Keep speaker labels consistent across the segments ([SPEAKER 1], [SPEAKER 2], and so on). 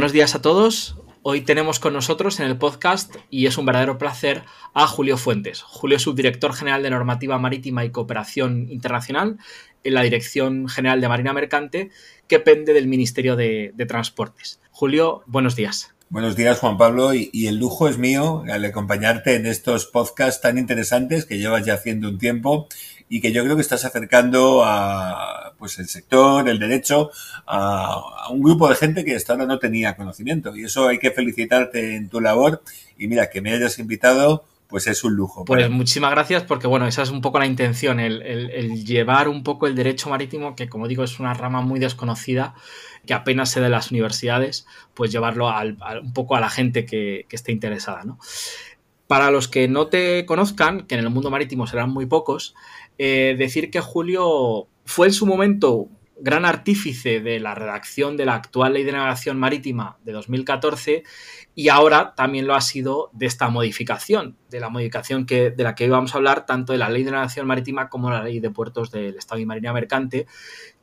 [SPEAKER 1] Buenos días a todos. Hoy tenemos con nosotros en el podcast, y es un verdadero placer, a Julio Fuentes. Julio es subdirector general de Normativa Marítima y Cooperación Internacional en la Dirección General de Marina Mercante, que pende del Ministerio de, Transportes. Julio, buenos días.
[SPEAKER 2] Buenos días, Juan Pablo, y, y, el lujo es mío al acompañarte en estos podcasts tan interesantes que llevas ya haciendo un tiempo y que yo creo que estás acercando a pues el sector, el derecho, a, un grupo de gente que hasta ahora no tenía conocimiento. Y eso hay que felicitarte en tu labor. Y mira, que me hayas invitado, pues es un lujo.
[SPEAKER 1] Pues muchísimas gracias porque bueno, esa es un poco la intención, el, llevar un poco el derecho marítimo, que como digo es una rama muy desconocida, que apenas se da en las universidades, pues llevarlo un poco a la gente que, que esté interesada. ¿no? Para los que no te conozcan, que en el mundo marítimo serán muy pocos, eh, decir que Julio fue en su momento gran artífice de la redacción de la actual Ley de Navegación Marítima de 2014 y ahora también lo ha sido de esta modificación, de la modificación que, de la que íbamos a hablar, tanto de la Ley de Navegación Marítima como la Ley de Puertos del Estado y Marina Mercante,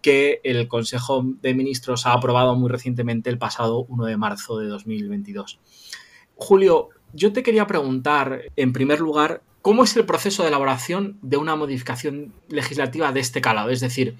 [SPEAKER 1] que el Consejo de Ministros ha aprobado muy recientemente el pasado 1 de marzo de 2022. Julio, yo te quería preguntar, en primer lugar, ¿Cómo es el proceso de elaboración de una modificación legislativa de este calado? Es decir,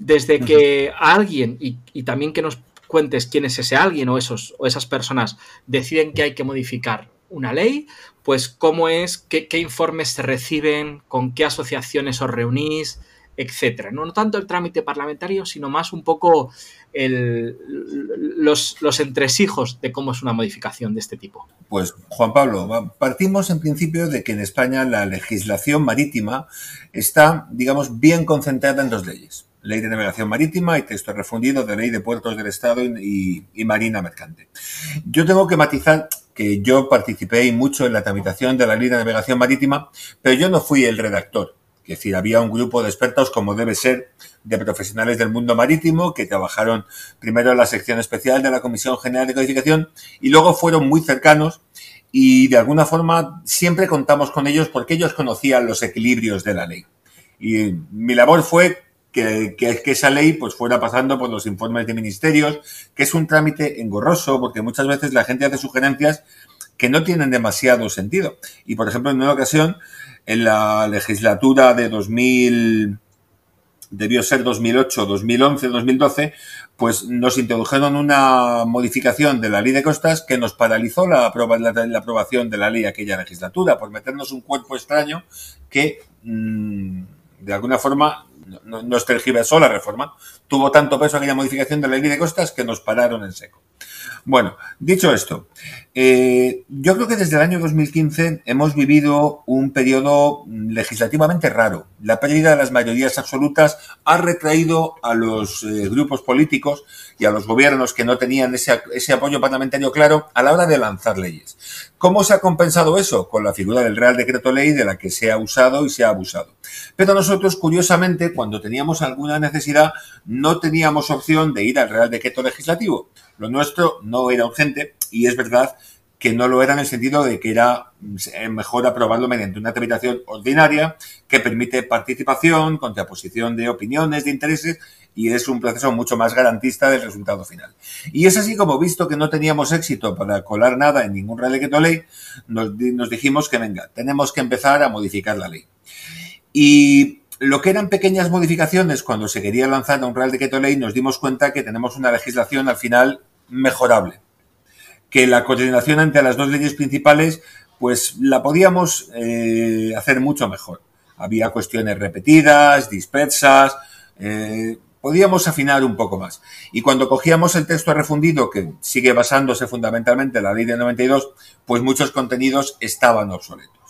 [SPEAKER 1] desde que alguien, y, también que nos cuentes quién es ese alguien o, esos, o esas personas, deciden que hay que modificar una ley, pues cómo es, qué, qué informes se reciben, con qué asociaciones os reunís, etcétera. ¿no? tanto el trámite parlamentario, sino más un poco los, los, entresijos de cómo es una modificación de este tipo.
[SPEAKER 2] Pues, Juan Pablo, partimos en principio de que en España la legislación marítima está, digamos, bien concentrada en dos leyes. Ley de Navegación Marítima y texto refundido de Ley de Puertos del Estado y, y Marina Mercante. Yo tengo que matizar que yo participé mucho en la tramitación de la Ley de Navegación Marítima, pero yo no fui el redactor es decir, había un grupo de expertos, como debe ser, de profesionales del mundo marítimo que trabajaron primero en la sección especial de la Comisión General de Codificación y luego fueron muy cercanos y de alguna forma siempre contamos con ellos porque ellos conocían los equilibrios de la ley. Y mi labor fue que, que, esa ley pues fuera pasando por los informes de ministerios, que es un trámite engorroso porque muchas veces la gente hace sugerencias que no tienen demasiado sentido. Y por ejemplo, en una ocasión en la legislatura de 2000, debió ser 2008, 2011, 2012, pues nos introdujeron una modificación de la ley de costas que nos paralizó la, aprobación de la ley aquella legislatura por meternos un cuerpo extraño que mm, de alguna forma nos tergiversó la reforma. Tuvo tanto peso aquella modificación de la ley de costas que nos pararon en seco. Bueno, dicho esto, eh, yo creo que desde el año 2015 hemos vivido un periodo legislativamente raro. La pérdida de las mayorías absolutas ha retraído a los eh, grupos políticos y a los gobiernos que no tenían ese, ese apoyo parlamentario claro a la hora de lanzar leyes. ¿Cómo se ha compensado eso? Con la figura del Real Decreto Ley de la que se ha usado y se ha abusado. Pero nosotros, curiosamente, cuando teníamos alguna necesidad, no teníamos opción de ir al Real Decreto Legislativo. Lo nuestro no era urgente y es verdad que no lo era en el sentido de que era mm, mejor aprobarlo mediante una tramitación ordinaria que permite participación, contraposición de opiniones, de intereses y es un proceso mucho más garantista del resultado final. Y es así como, visto que no teníamos éxito para colar nada en ningún Real Decreto Ley, nos, dijimos que venga, tenemos que empezar a modificar la ley. Y lo que eran pequeñas modificaciones cuando se quería lanzar un Real Decreto Ley, nos dimos cuenta que tenemos una legislación al final mejorable. Que la coordinación entre las dos leyes principales, pues la podíamos eh, hacer mucho mejor. Había cuestiones repetidas, dispersas, eh, podíamos afinar un poco más. Y cuando cogíamos el texto refundido, que sigue basándose fundamentalmente en la ley de 92, pues muchos contenidos estaban obsoletos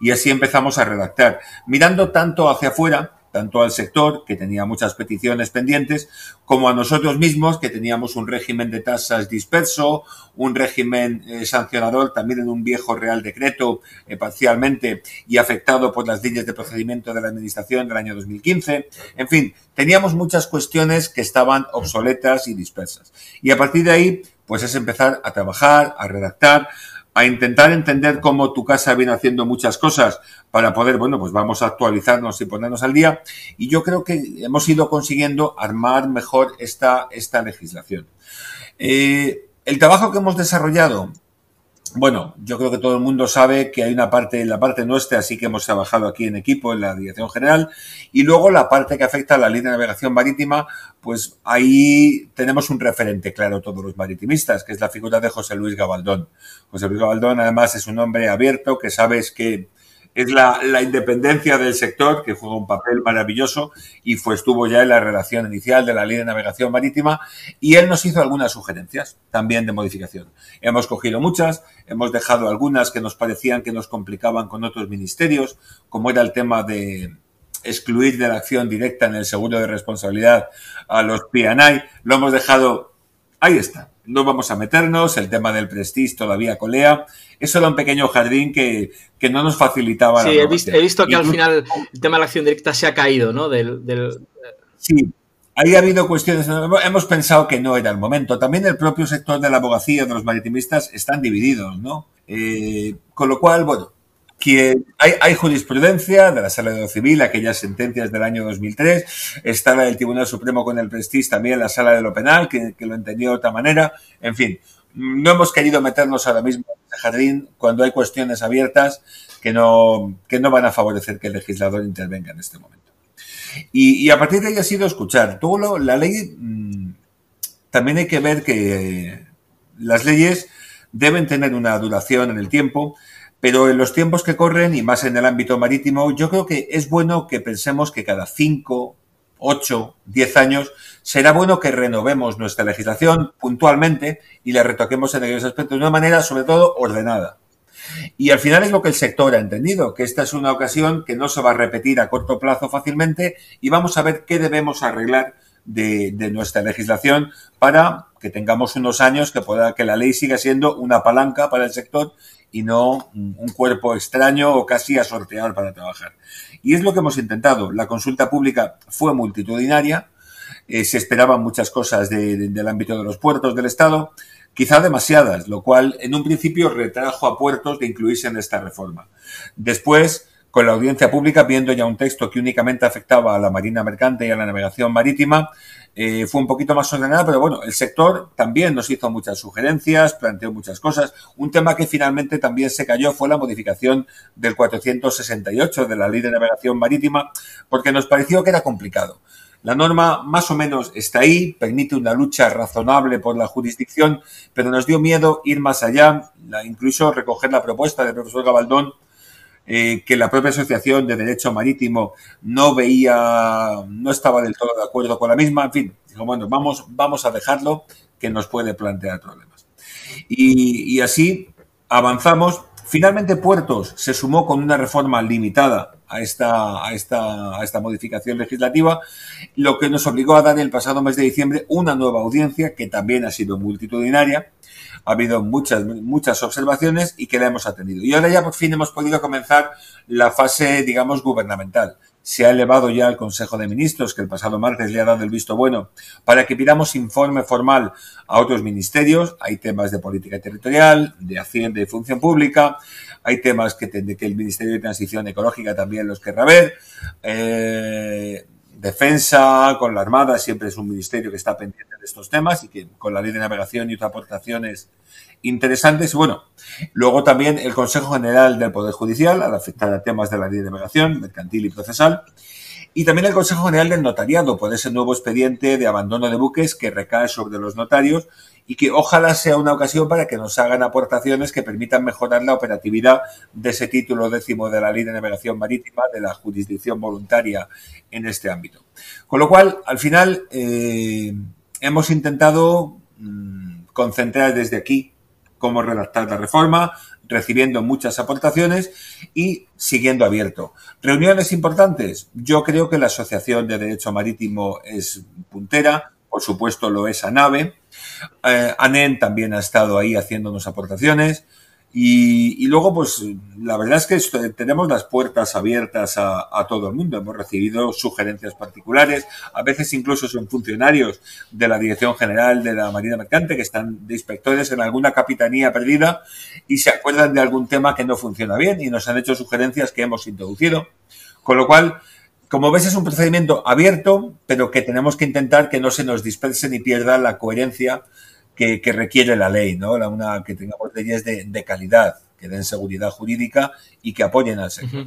[SPEAKER 2] y así empezamos a redactar, mirando tanto hacia afuera, tanto al sector, que tenía muchas peticiones pendientes, como a nosotros mismos, que teníamos un régimen de tasas disperso, un régimen eh, sancionador también en un viejo Real Decreto eh, parcialmente y afectado por las leyes de procedimiento de la Administración del año 2015. En fin, teníamos muchas cuestiones que estaban obsoletas y dispersas. Y a partir de ahí, pues es empezar a trabajar, a redactar, a intentar entender cómo tu casa viene haciendo muchas cosas para poder, bueno, pues vamos a actualizarnos y ponernos al día. Y yo creo que hemos ido consiguiendo armar mejor esta, esta legislación. Eh, el trabajo que hemos desarrollado bueno, yo creo que todo el mundo sabe que hay una parte, la parte nuestra, así que hemos trabajado aquí en equipo, en la Dirección General, y luego la parte que afecta a la línea de navegación marítima, pues ahí tenemos un referente claro todos los maritimistas, que es la figura de José Luis Gabaldón. José Luis Gabaldón, además, es un hombre abierto, que sabes que es la, la, independencia del sector, que juega un papel maravilloso y fue, estuvo ya en la relación inicial de la ley de navegación marítima y él nos hizo algunas sugerencias también de modificación. Hemos cogido muchas, hemos dejado algunas que nos parecían que nos complicaban con otros ministerios, como era el tema de excluir de la acción directa en el seguro de responsabilidad a los PNI, lo hemos dejado, ahí está, no vamos a meternos, el tema del Prestige todavía colea, eso era un pequeño jardín que, que no nos facilitaba.
[SPEAKER 1] Sí, he visto, he visto, que al final el tema de la acción directa se ha caído, ¿no? Del, del...
[SPEAKER 2] Sí, ahí ha habido cuestiones, hemos pensado que no era el momento. También el propio sector de la abogacía, de los maritimistas, están divididos, ¿no? Eh, con lo cual, bueno, que hay, jurisprudencia de la Sala de lo Civil, aquellas sentencias del año 2003, está la del Tribunal Supremo con el Prestige, también la Sala de lo Penal, que, lo entendió de otra manera, en fin, no hemos querido meternos ahora mismo en ese jardín cuando hay cuestiones abiertas que no, que no van a favorecer que el legislador intervenga en este momento. Y, a partir de ahí ha sido escuchar. Todo lo, la ley, mmm, también hay que ver que las leyes deben tener una duración en el tiempo, pero en los tiempos que corren y más en el ámbito marítimo, yo creo que es bueno que pensemos que cada cinco 8, 10 años, será bueno que renovemos nuestra legislación puntualmente y la retoquemos en aquellos aspectos de una manera, sobre todo, ordenada. Y al final es lo que el sector ha entendido, que esta es una ocasión que no se va a repetir a corto plazo fácilmente y vamos a ver qué debemos arreglar de, nuestra legislación para que tengamos unos años que pueda que la ley siga siendo una palanca para el sector y no un cuerpo extraño o casi a sortear para trabajar. Y es lo que hemos intentado. La consulta pública fue multitudinaria, eh, se esperaban muchas cosas de, del ámbito de los puertos del Estado, quizá demasiadas, lo cual en un principio retrajo a puertos de incluirse en esta reforma. Después, con la audiencia pública, viendo ya un texto que únicamente afectaba a la marina mercante y a la navegación marítima, eh, fue un poquito más ordenada, pero bueno, el sector también nos hizo muchas sugerencias, planteó muchas cosas. Un tema que finalmente también se cayó fue la modificación del 468 de la Ley de Navegación Marítima, porque nos pareció que era complicado. La norma más o menos está ahí, permite una lucha razonable por la jurisdicción, pero nos dio miedo ir más allá, incluso recoger la propuesta del profesor Gabaldón eh, que la propia Asociación de Derecho Marítimo no veía, no estaba del todo de acuerdo con la misma, en fin, dijo, bueno, vamos, vamos a dejarlo que nos puede plantear problemas. Y, y así avanzamos. Finalmente Puertos se sumó con una reforma limitada a esta, a, esta, a esta modificación legislativa, lo que nos obligó a dar el pasado mes de diciembre una nueva audiencia que también ha sido multitudinaria, ha habido muchas, muchas observaciones y que la hemos atendido. Y ahora ya por fin hemos podido comenzar la fase, digamos, gubernamental. Se ha elevado ya al Consejo de Ministros, que el pasado martes le ha dado el visto bueno, para que pidamos informe formal a otros ministerios. Hay temas de política territorial, de Hacienda y Función Pública, hay temas que, que el Ministerio de Transición Ecológica también los querrá ver. Eh, defensa, con la Armada, siempre es un ministerio que está pendiente de estos temas y que con la ley de navegación y otras aportaciones interesantes. Bueno, luego también el Consejo General del Poder Judicial, al afectar a temas de la ley de navegación, mercantil y procesal. Y también el Consejo General del Notariado, por ese nuevo expediente de abandono de buques que recae sobre los notarios y que ojalá sea una ocasión para que nos hagan aportaciones que permitan mejorar la operatividad de ese título décimo de la Ley de Navegación Marítima de la jurisdicción voluntaria en este ámbito. Con lo cual, al final, eh, hemos intentado mmm, concentrar desde aquí cómo redactar la reforma, recibiendo muchas aportaciones y siguiendo abierto. Reuniones importantes. Yo creo que la Asociación de Derecho Marítimo es puntera, por supuesto lo es ANAVE. Eh, ANEN también ha estado ahí haciéndonos aportaciones. Y, luego, pues, la verdad es que tenemos las puertas abiertas a, a, todo el mundo. Hemos recibido sugerencias particulares. A veces incluso son funcionarios de la Dirección General de la Marina Mercante que están de inspectores en alguna capitanía perdida y se acuerdan de algún tema que no funciona bien y nos han hecho sugerencias que hemos introducido. Con lo cual, como ves, es un procedimiento abierto, pero que tenemos que intentar que no se nos disperse ni pierda la coherencia que, requiere la ley, ¿no? La, una, que tengamos leyes de, calidad, que den seguridad jurídica y que apoyen al sector.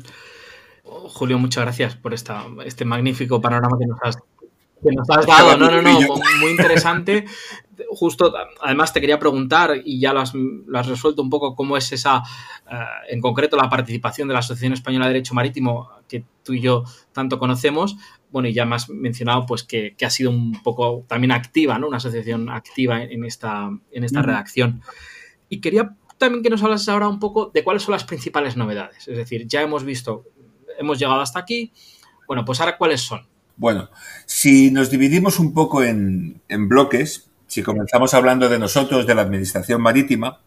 [SPEAKER 1] Julio, muchas gracias por esta, este magnífico panorama que nos has, que nos has dado. No, no, no, muy interesante. Justo, además te quería preguntar, y ya lo has, resuelto un poco, cómo es esa, eh, en concreto, la participación de la Asociación Española de Derecho Marítimo, que tú y yo tanto conocemos. Bueno, y ya me has mencionado pues que, ha sido un poco también activa, ¿no? Una asociación activa en esta, en esta redacción. Y quería también que nos hablases ahora un poco de cuáles son las principales novedades. Es decir, ya hemos visto, hemos llegado hasta aquí. Bueno, pues ahora cuáles son.
[SPEAKER 2] Bueno, si nos dividimos un poco en, bloques, si comenzamos hablando de nosotros, de la Administración Marítima,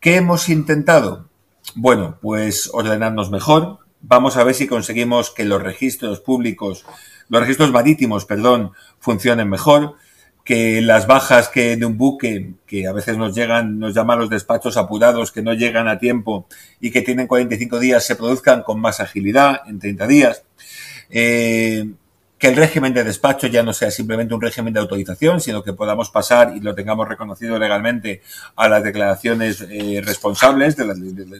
[SPEAKER 2] ¿qué hemos intentado? Bueno, pues ordenarnos mejor. Vamos a ver si conseguimos que los registros públicos, los registros marítimos, perdón, funcionen mejor, que las bajas que de un buque, que a veces nos llegan, nos llaman los despachos apurados, que no llegan a tiempo y que tienen 45 días, se produzcan con más agilidad, en 30 días. Eh, que el régimen de despacho ya no sea simplemente un régimen de autorización, sino que podamos pasar y lo tengamos reconocido legalmente a las declaraciones eh, responsables de,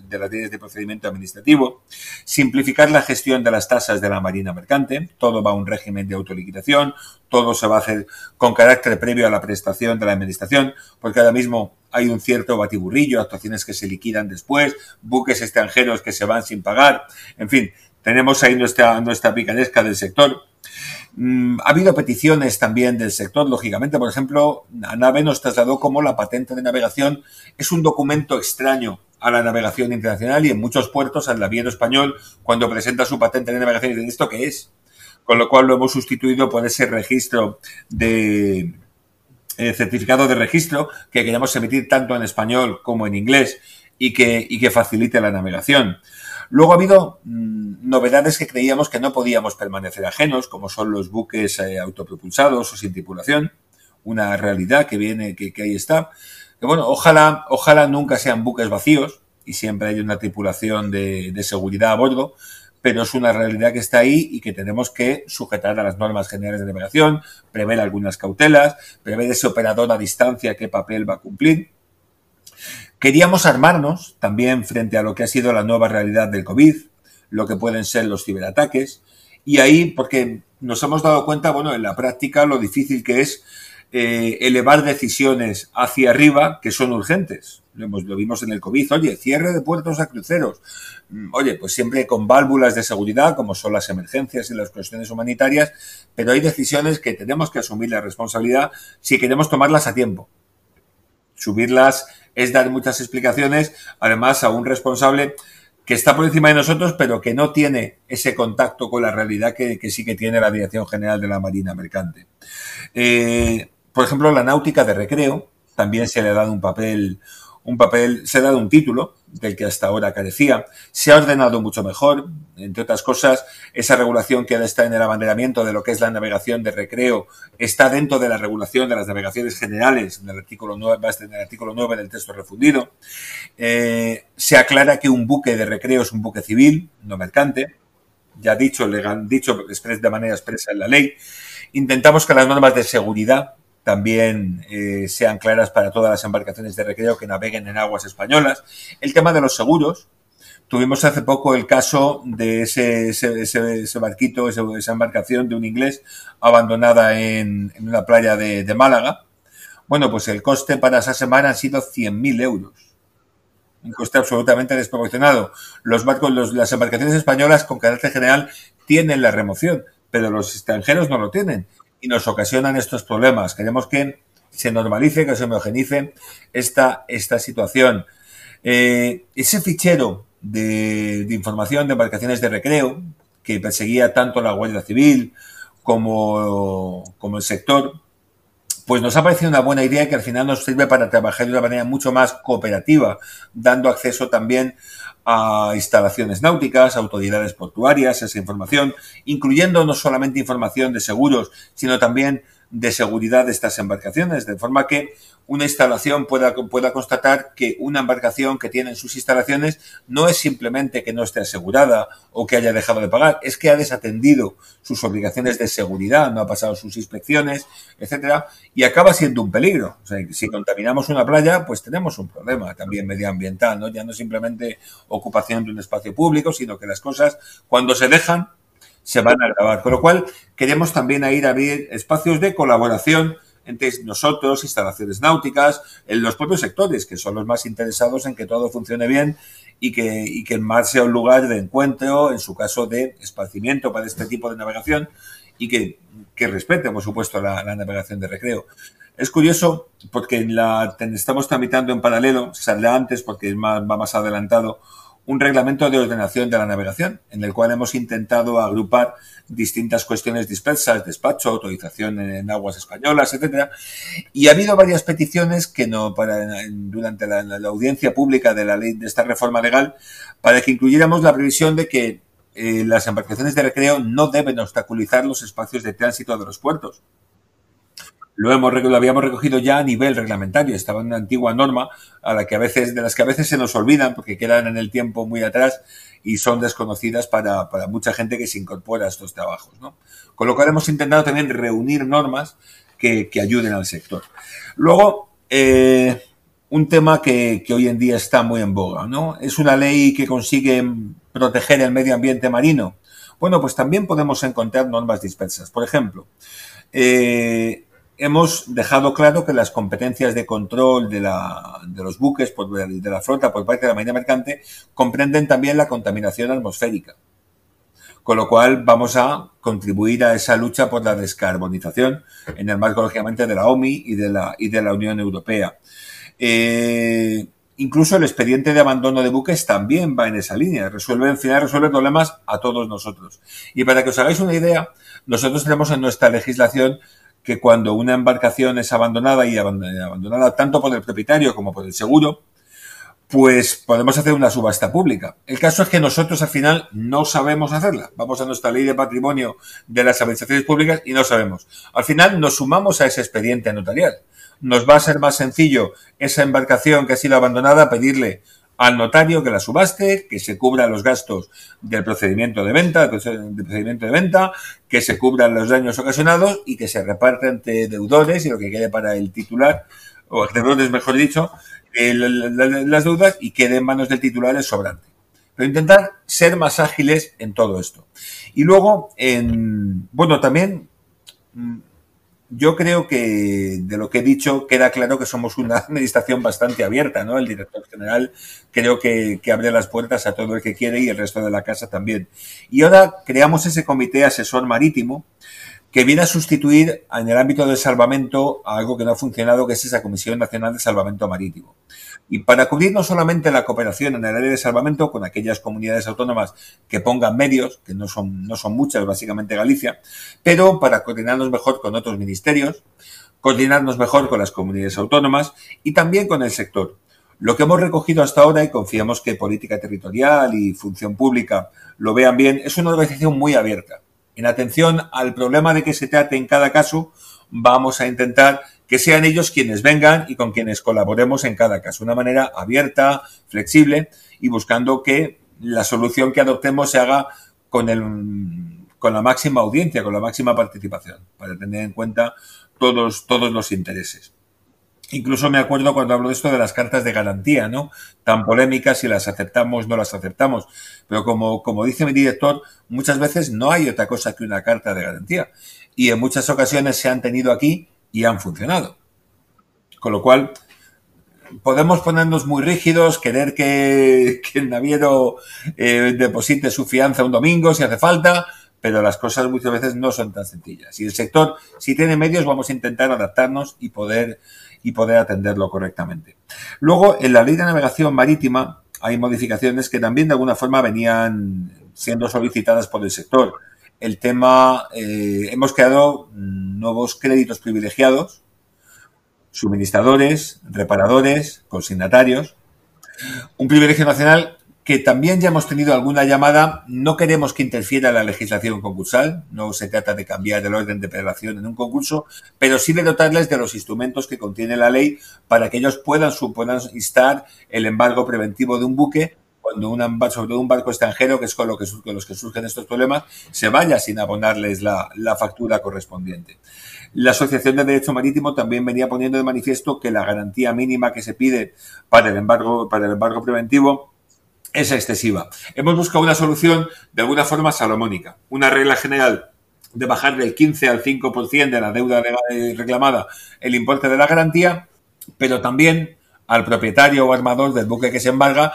[SPEAKER 2] de, las leyes de procedimiento administrativo, simplificar la gestión de las tasas de la marina mercante, todo va a un régimen de autoliquidación, todo se va a hacer con carácter previo a la prestación de la administración, porque ahora mismo hay un cierto batiburrillo, actuaciones que se liquidan después, buques extranjeros que se van sin pagar, en fin, tenemos ahí nuestra, nuestra picaresca del sector ha habido peticiones también del sector, lógicamente. Por ejemplo, ANAVE nos trasladó como la patente de navegación es un documento extraño a la navegación internacional y en muchos puertos al naviero español, cuando presenta su patente de navegación, dicen, ¿esto qué es? Con lo cual lo hemos sustituido por ese registro de eh, certificado de registro que queremos emitir tanto en español como en inglés y que, y que facilite la navegación. Luego ha habido mm, novedades que creíamos que no podíamos permanecer ajenos, como son los buques eh, autopropulsados o sin tripulación, una realidad que viene, que, ahí está. Que bueno, ojalá, ojalá nunca sean buques vacíos y siempre hay una tripulación de, de seguridad a bordo, pero es una realidad que está ahí y que tenemos que sujetar a las normas generales de navegación, prever algunas cautelas, prever ese operador a distancia qué papel va a cumplir. Queríamos armarnos también frente a lo que ha sido la nueva realidad del COVID, lo que pueden ser los ciberataques, y ahí, porque nos hemos dado cuenta, bueno, en la práctica lo difícil que es eh, elevar decisiones hacia arriba que son urgentes. Lo, lo vimos en el COVID. Oye, cierre de puertos a cruceros. Mm, oye, pues siempre con válvulas de seguridad, como son las emergencias y las cuestiones humanitarias, pero hay decisiones que tenemos que asumir la responsabilidad si queremos tomarlas a tiempo. Subirlas es dar muchas explicaciones, además a un responsable que está por encima de nosotros, pero que no tiene ese contacto con la realidad que, sí que tiene la Dirección General de la Marina Mercante. Eh, por ejemplo, la náutica de recreo también se le ha dado un papel, un papel, se ha dado un título del que hasta ahora carecía. Se ha ordenado mucho mejor, entre otras cosas, esa regulación que ahora está en el abanderamiento de lo que es la navegación de recreo está dentro de la regulación de las navegaciones generales en el artículo 9, en el artículo 9 del texto refundido. Eh, se aclara que un buque de recreo es un buque civil, no mercante, ya dicho, legal, dicho de manera expresa en la ley. Intentamos que las normas de seguridad también eh, sean claras para todas las embarcaciones de recreo que naveguen en aguas españolas. El tema de los seguros. Tuvimos hace poco el caso de ese, ese, barquito, esa embarcación de un inglés abandonada en, una playa de, Málaga. Bueno, pues el coste para esa semana han sido 100.000 euros. Un coste absolutamente desproporcionado. Los barcos, los, las embarcaciones españolas con carácter general tienen la remoción, pero los extranjeros no lo tienen y nos ocasionan estos problemas. Queremos que se normalice, que se homogenice esta, esta situación. Eh, ese fichero de, información de embarcaciones de recreo que perseguía tanto la Guardia Civil como, como el sector, pues nos ha parecido una buena idea que al final nos sirve para trabajar de una manera mucho más cooperativa, dando acceso también a instalaciones náuticas, autoridades portuarias, esa información, incluyendo no solamente información de seguros, sino también de seguridad de estas embarcaciones, de forma que una instalación pueda, pueda constatar que una embarcación que tiene en sus instalaciones no es simplemente que no esté asegurada o que haya dejado de pagar, es que ha desatendido sus obligaciones de seguridad, no ha pasado sus inspecciones, etcétera, y acaba siendo un peligro. O sea, si contaminamos una playa, pues tenemos un problema también medioambiental, ¿no? Ya no simplemente ocupación de un espacio público, sino que las cosas, cuando se dejan, se van a grabar. Con lo cual, queremos también ir a abrir espacios de colaboración entre nosotros, instalaciones náuticas, en los propios sectores, que son los más interesados en que todo funcione bien y que, que el mar sea un lugar de encuentro, en su caso de esparcimiento para este tipo de navegación y que, que respete, por supuesto, la, navegación de recreo. Es curioso porque la, estamos tramitando en paralelo, sale antes porque va más adelantado, un reglamento de ordenación de la navegación, en el cual hemos intentado agrupar distintas cuestiones dispersas, despacho, autorización en aguas españolas, etcétera, y ha habido varias peticiones que no para durante la, audiencia pública de la ley de esta reforma legal para que incluyéramos la previsión de que eh, las embarcaciones de recreo no deben obstaculizar los espacios de tránsito de los puertos lo, hemos, lo habíamos recogido ya a nivel reglamentario. Estaba en una antigua norma a la que a veces, de las que a veces se nos olvidan porque quedan en el tiempo muy atrás y son desconocidas para, para mucha gente que se incorpora a estos trabajos. ¿no? Con lo cual hemos intentado también reunir normas que, que ayuden al sector. Luego, eh, un tema que, que, hoy en día está muy en boga, ¿no? Es una ley que consigue proteger el medio ambiente marino. Bueno, pues también podemos encontrar normas dispersas. Por ejemplo, eh, hemos dejado claro que las competencias de control de, la, de los buques por, de la flota por parte de la Marina Mercante comprenden también la contaminación atmosférica. Con lo cual vamos a contribuir a esa lucha por la descarbonización en el marco, lógicamente, de la OMI y de la, y de la Unión Europea. Eh, incluso el expediente de abandono de buques también va en esa línea. Resuelve, en final, resuelve problemas a todos nosotros. Y para que os hagáis una idea, nosotros tenemos en nuestra legislación que cuando una embarcación es abandonada y abandonada tanto por el propietario como por el seguro, pues podemos hacer una subasta pública. El caso es que nosotros al final no sabemos hacerla. Vamos a nuestra ley de patrimonio de las administraciones públicas y no sabemos. Al final nos sumamos a ese expediente notarial. Nos va a ser más sencillo esa embarcación que ha sido abandonada pedirle al notario que la subaste, que se cubran los gastos del procedimiento de venta, del procedimiento de venta, que se cubran los daños ocasionados y que se reparte entre deudores y lo que quede para el titular, o deudores mejor dicho, las deudas y quede en manos del titular el sobrante. Pero intentar ser más ágiles en todo esto. Y luego, en, bueno, también mm, yo creo que de lo que he dicho queda claro que somos una administración bastante abierta, ¿no? El director general creo que, abre las puertas a todo el que quiere y el resto de la casa también. Y ahora creamos ese comité asesor marítimo que viene a sustituir en el ámbito del salvamento a algo que no ha funcionado, que es esa Comisión Nacional de Salvamento Marítimo. Y para cubrir no solamente la cooperación en el área de salvamento con aquellas comunidades autónomas que pongan medios, que no son, no son muchas, básicamente Galicia, pero para coordinarnos mejor con otros ministerios, coordinarnos mejor con las comunidades autónomas y también con el sector. Lo que hemos recogido hasta ahora, y confiamos que política territorial y función pública lo vean bien, es una organización muy abierta en atención al problema de que se trate en cada caso, vamos a intentar que sean ellos quienes vengan y con quienes colaboremos en cada caso. Una manera abierta, flexible y buscando que la solución que adoptemos se haga con, el, con la máxima audiencia, con la máxima participación, para tener en cuenta todos, todos los intereses. Incluso me acuerdo cuando hablo de esto de las cartas de garantía, ¿no? Tan polémicas si las aceptamos, no las aceptamos. Pero como, como dice mi director, muchas veces no hay otra cosa que una carta de garantía. Y en muchas ocasiones se han tenido aquí y han funcionado. Con lo cual, podemos ponernos muy rígidos, querer que, el naviero eh, deposite su fianza un domingo si hace falta, pero las cosas muchas veces no son tan sencillas. Y el sector, si tiene medios, vamos a intentar adaptarnos y poder y poder atenderlo correctamente. Luego, en la ley de navegación marítima hay modificaciones que también de alguna forma venían siendo solicitadas por el sector. El tema, eh, hemos creado nuevos créditos privilegiados, suministradores, reparadores, consignatarios. Un privilegio nacional que también ya hemos tenido alguna llamada. No queremos que interfiera la legislación concursal, no se trata de cambiar el orden de operación en un concurso, pero sí de dotarles de los instrumentos que contiene la ley para que ellos puedan, puedan instar el embargo preventivo de un buque cuando un, sobre un barco extranjero, que es con, lo que, con los que surgen estos problemas, se vaya sin abonarles la, la factura correspondiente. La Asociación de Derecho Marítimo también venía poniendo de manifiesto que la garantía mínima que se pide para el embargo, para el embargo preventivo es excesiva. Hemos buscado una solución de alguna forma salomónica, una regla general de bajar del 15 al 5% de la deuda reclamada el importe de la garantía, pero también al propietario o armador del buque que se embarga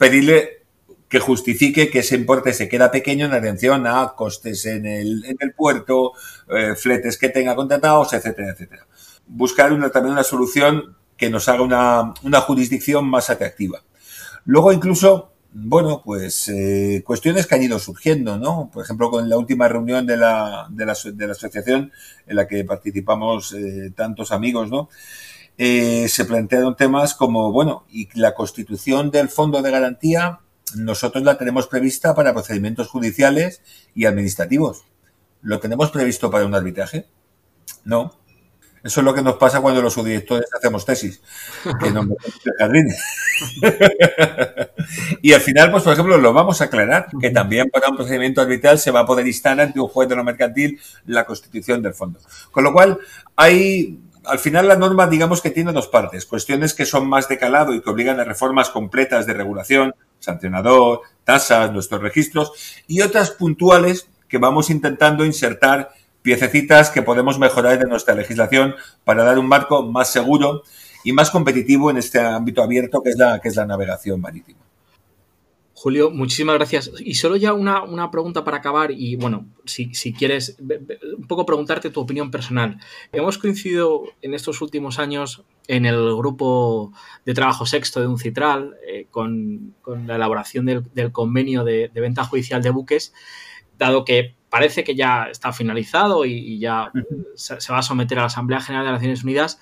[SPEAKER 2] pedirle que justifique que ese importe se queda pequeño en atención a costes en el, en el puerto, eh, fletes que tenga contratados, etcétera, etcétera. Buscar una, también una solución que nos haga una, una jurisdicción más atractiva. Luego incluso, bueno, pues eh, cuestiones que han ido surgiendo, ¿no? Por ejemplo, con la última reunión de la, de la, de la asociación en la que participamos eh, tantos amigos, ¿no? Eh, se plantearon temas como, bueno, y la constitución del fondo de garantía, nosotros la tenemos prevista para procedimientos judiciales y administrativos. ¿Lo tenemos previsto para un arbitraje? No. Eso es lo que nos pasa cuando los subdirectores hacemos tesis, que jardín. y al final, pues por ejemplo, lo vamos a aclarar, que también para un procedimiento arbitral se va a poder instar ante un juez de lo mercantil la constitución del fondo. Con lo cual, hay al final la norma digamos que tiene dos partes, cuestiones que son más de calado y que obligan a reformas completas de regulación, sancionador, tasas, nuestros registros, y otras puntuales que vamos intentando insertar piececitas que podemos mejorar de nuestra legislación para dar un marco más seguro y más competitivo en este ámbito abierto que es la, que es la navegación marítima.
[SPEAKER 1] Julio, muchísimas gracias. Y solo ya una, pregunta para acabar y bueno, si, quieres, un poco preguntarte tu opinión personal. Hemos coincidido en estos últimos años en el grupo de trabajo sexto de UNCITRAL eh, con, la elaboración del, convenio de, venta judicial de buques, dado que parece que ya está finalizado y, ya se, va a someter a la Asamblea General de las Naciones Unidas.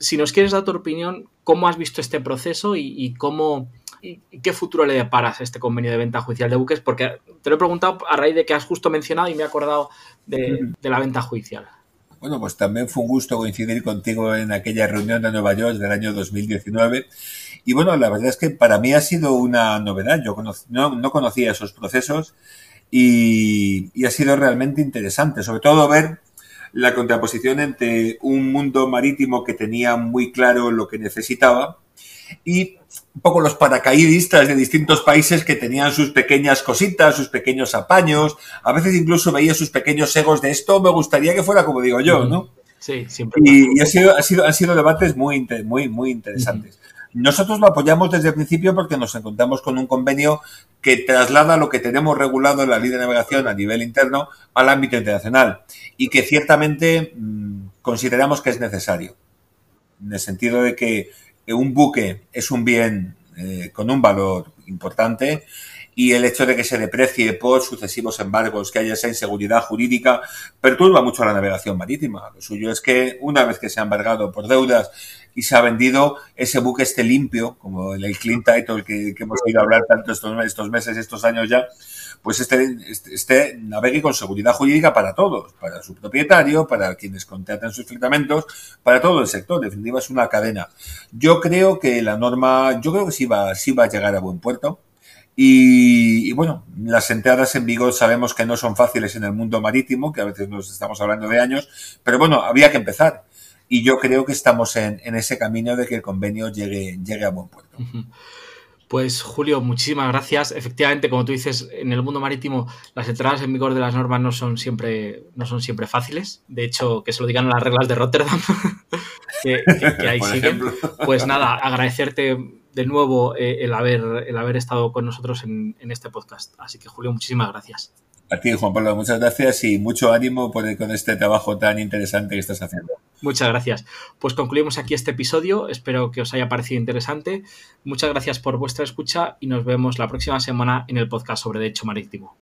[SPEAKER 1] Si nos quieres dar tu opinión, ¿cómo has visto este proceso y cómo ¿Y qué futuro le deparas a este convenio de venta judicial de buques? Porque te lo he preguntado a raíz de que has justo mencionado y me he acordado de, la venta judicial.
[SPEAKER 2] Bueno, pues también fue un gusto coincidir contigo en aquella reunión de Nueva York del año 2019. Y bueno, la verdad es que para mí ha sido una novedad. Yo no, conocía esos procesos y, y ha sido realmente interesante, sobre todo ver la contraposición entre un mundo marítimo que tenía muy claro lo que necesitaba y un poco los paracaidistas de distintos países que tenían sus pequeñas cositas, sus pequeños apaños, a veces incluso veía sus pequeños egos de esto me gustaría que fuera como digo yo, ¿no?
[SPEAKER 1] Sí, siempre.
[SPEAKER 2] Y, y ha sido, ha sido, han sido debates muy, muy, muy interesantes. Nosotros lo apoyamos desde el principio porque nos encontramos con un convenio que traslada lo que tenemos regulado en la ley de navegación a nivel interno al ámbito internacional y que ciertamente mmm, consideramos que es necesario. En el sentido de que un buque es un bien eh, con un valor importante y el hecho de que se deprecie por sucesivos embargos, que haya esa inseguridad jurídica, perturba mucho la navegación marítima. Lo suyo es que una vez que se ha embargado por deudas y se ha vendido, ese buque esté limpio, como el Clean Title que, que hemos oído hablar tanto estos, estos meses, estos años ya, pues este, este, este, navegue con seguridad jurídica para todos, para su propietario, para quienes contratan sus tratamientos, para todo el sector. En es una cadena. Yo creo que la norma, yo creo que sí va, sí va a llegar a buen puerto. Y, bueno, las entradas en vigor sabemos que no son fáciles en el mundo marítimo, que a veces nos estamos hablando de años, pero bueno, había que empezar. Y yo creo que estamos en, en ese camino de que el convenio llegue, llegue a buen puerto.
[SPEAKER 1] Pues Julio, muchísimas gracias. Efectivamente, como tú dices, en el mundo marítimo las entradas en vigor de las normas no son siempre, no son siempre fáciles. De hecho, que se lo digan las reglas de Rotterdam, que, ahí siguen. Pues nada, agradecerte de nuevo eh, el, haber, el haber estado con nosotros en, en este podcast. Así que Julio, muchísimas gracias.
[SPEAKER 2] A ti, Juan Pablo, muchas gracias y mucho ánimo por, con este trabajo tan interesante que estás haciendo.
[SPEAKER 1] Muchas gracias. Pues concluimos aquí este episodio. Espero que os haya parecido interesante. Muchas gracias por vuestra escucha y nos vemos la próxima semana en el podcast sobre Derecho Marítimo.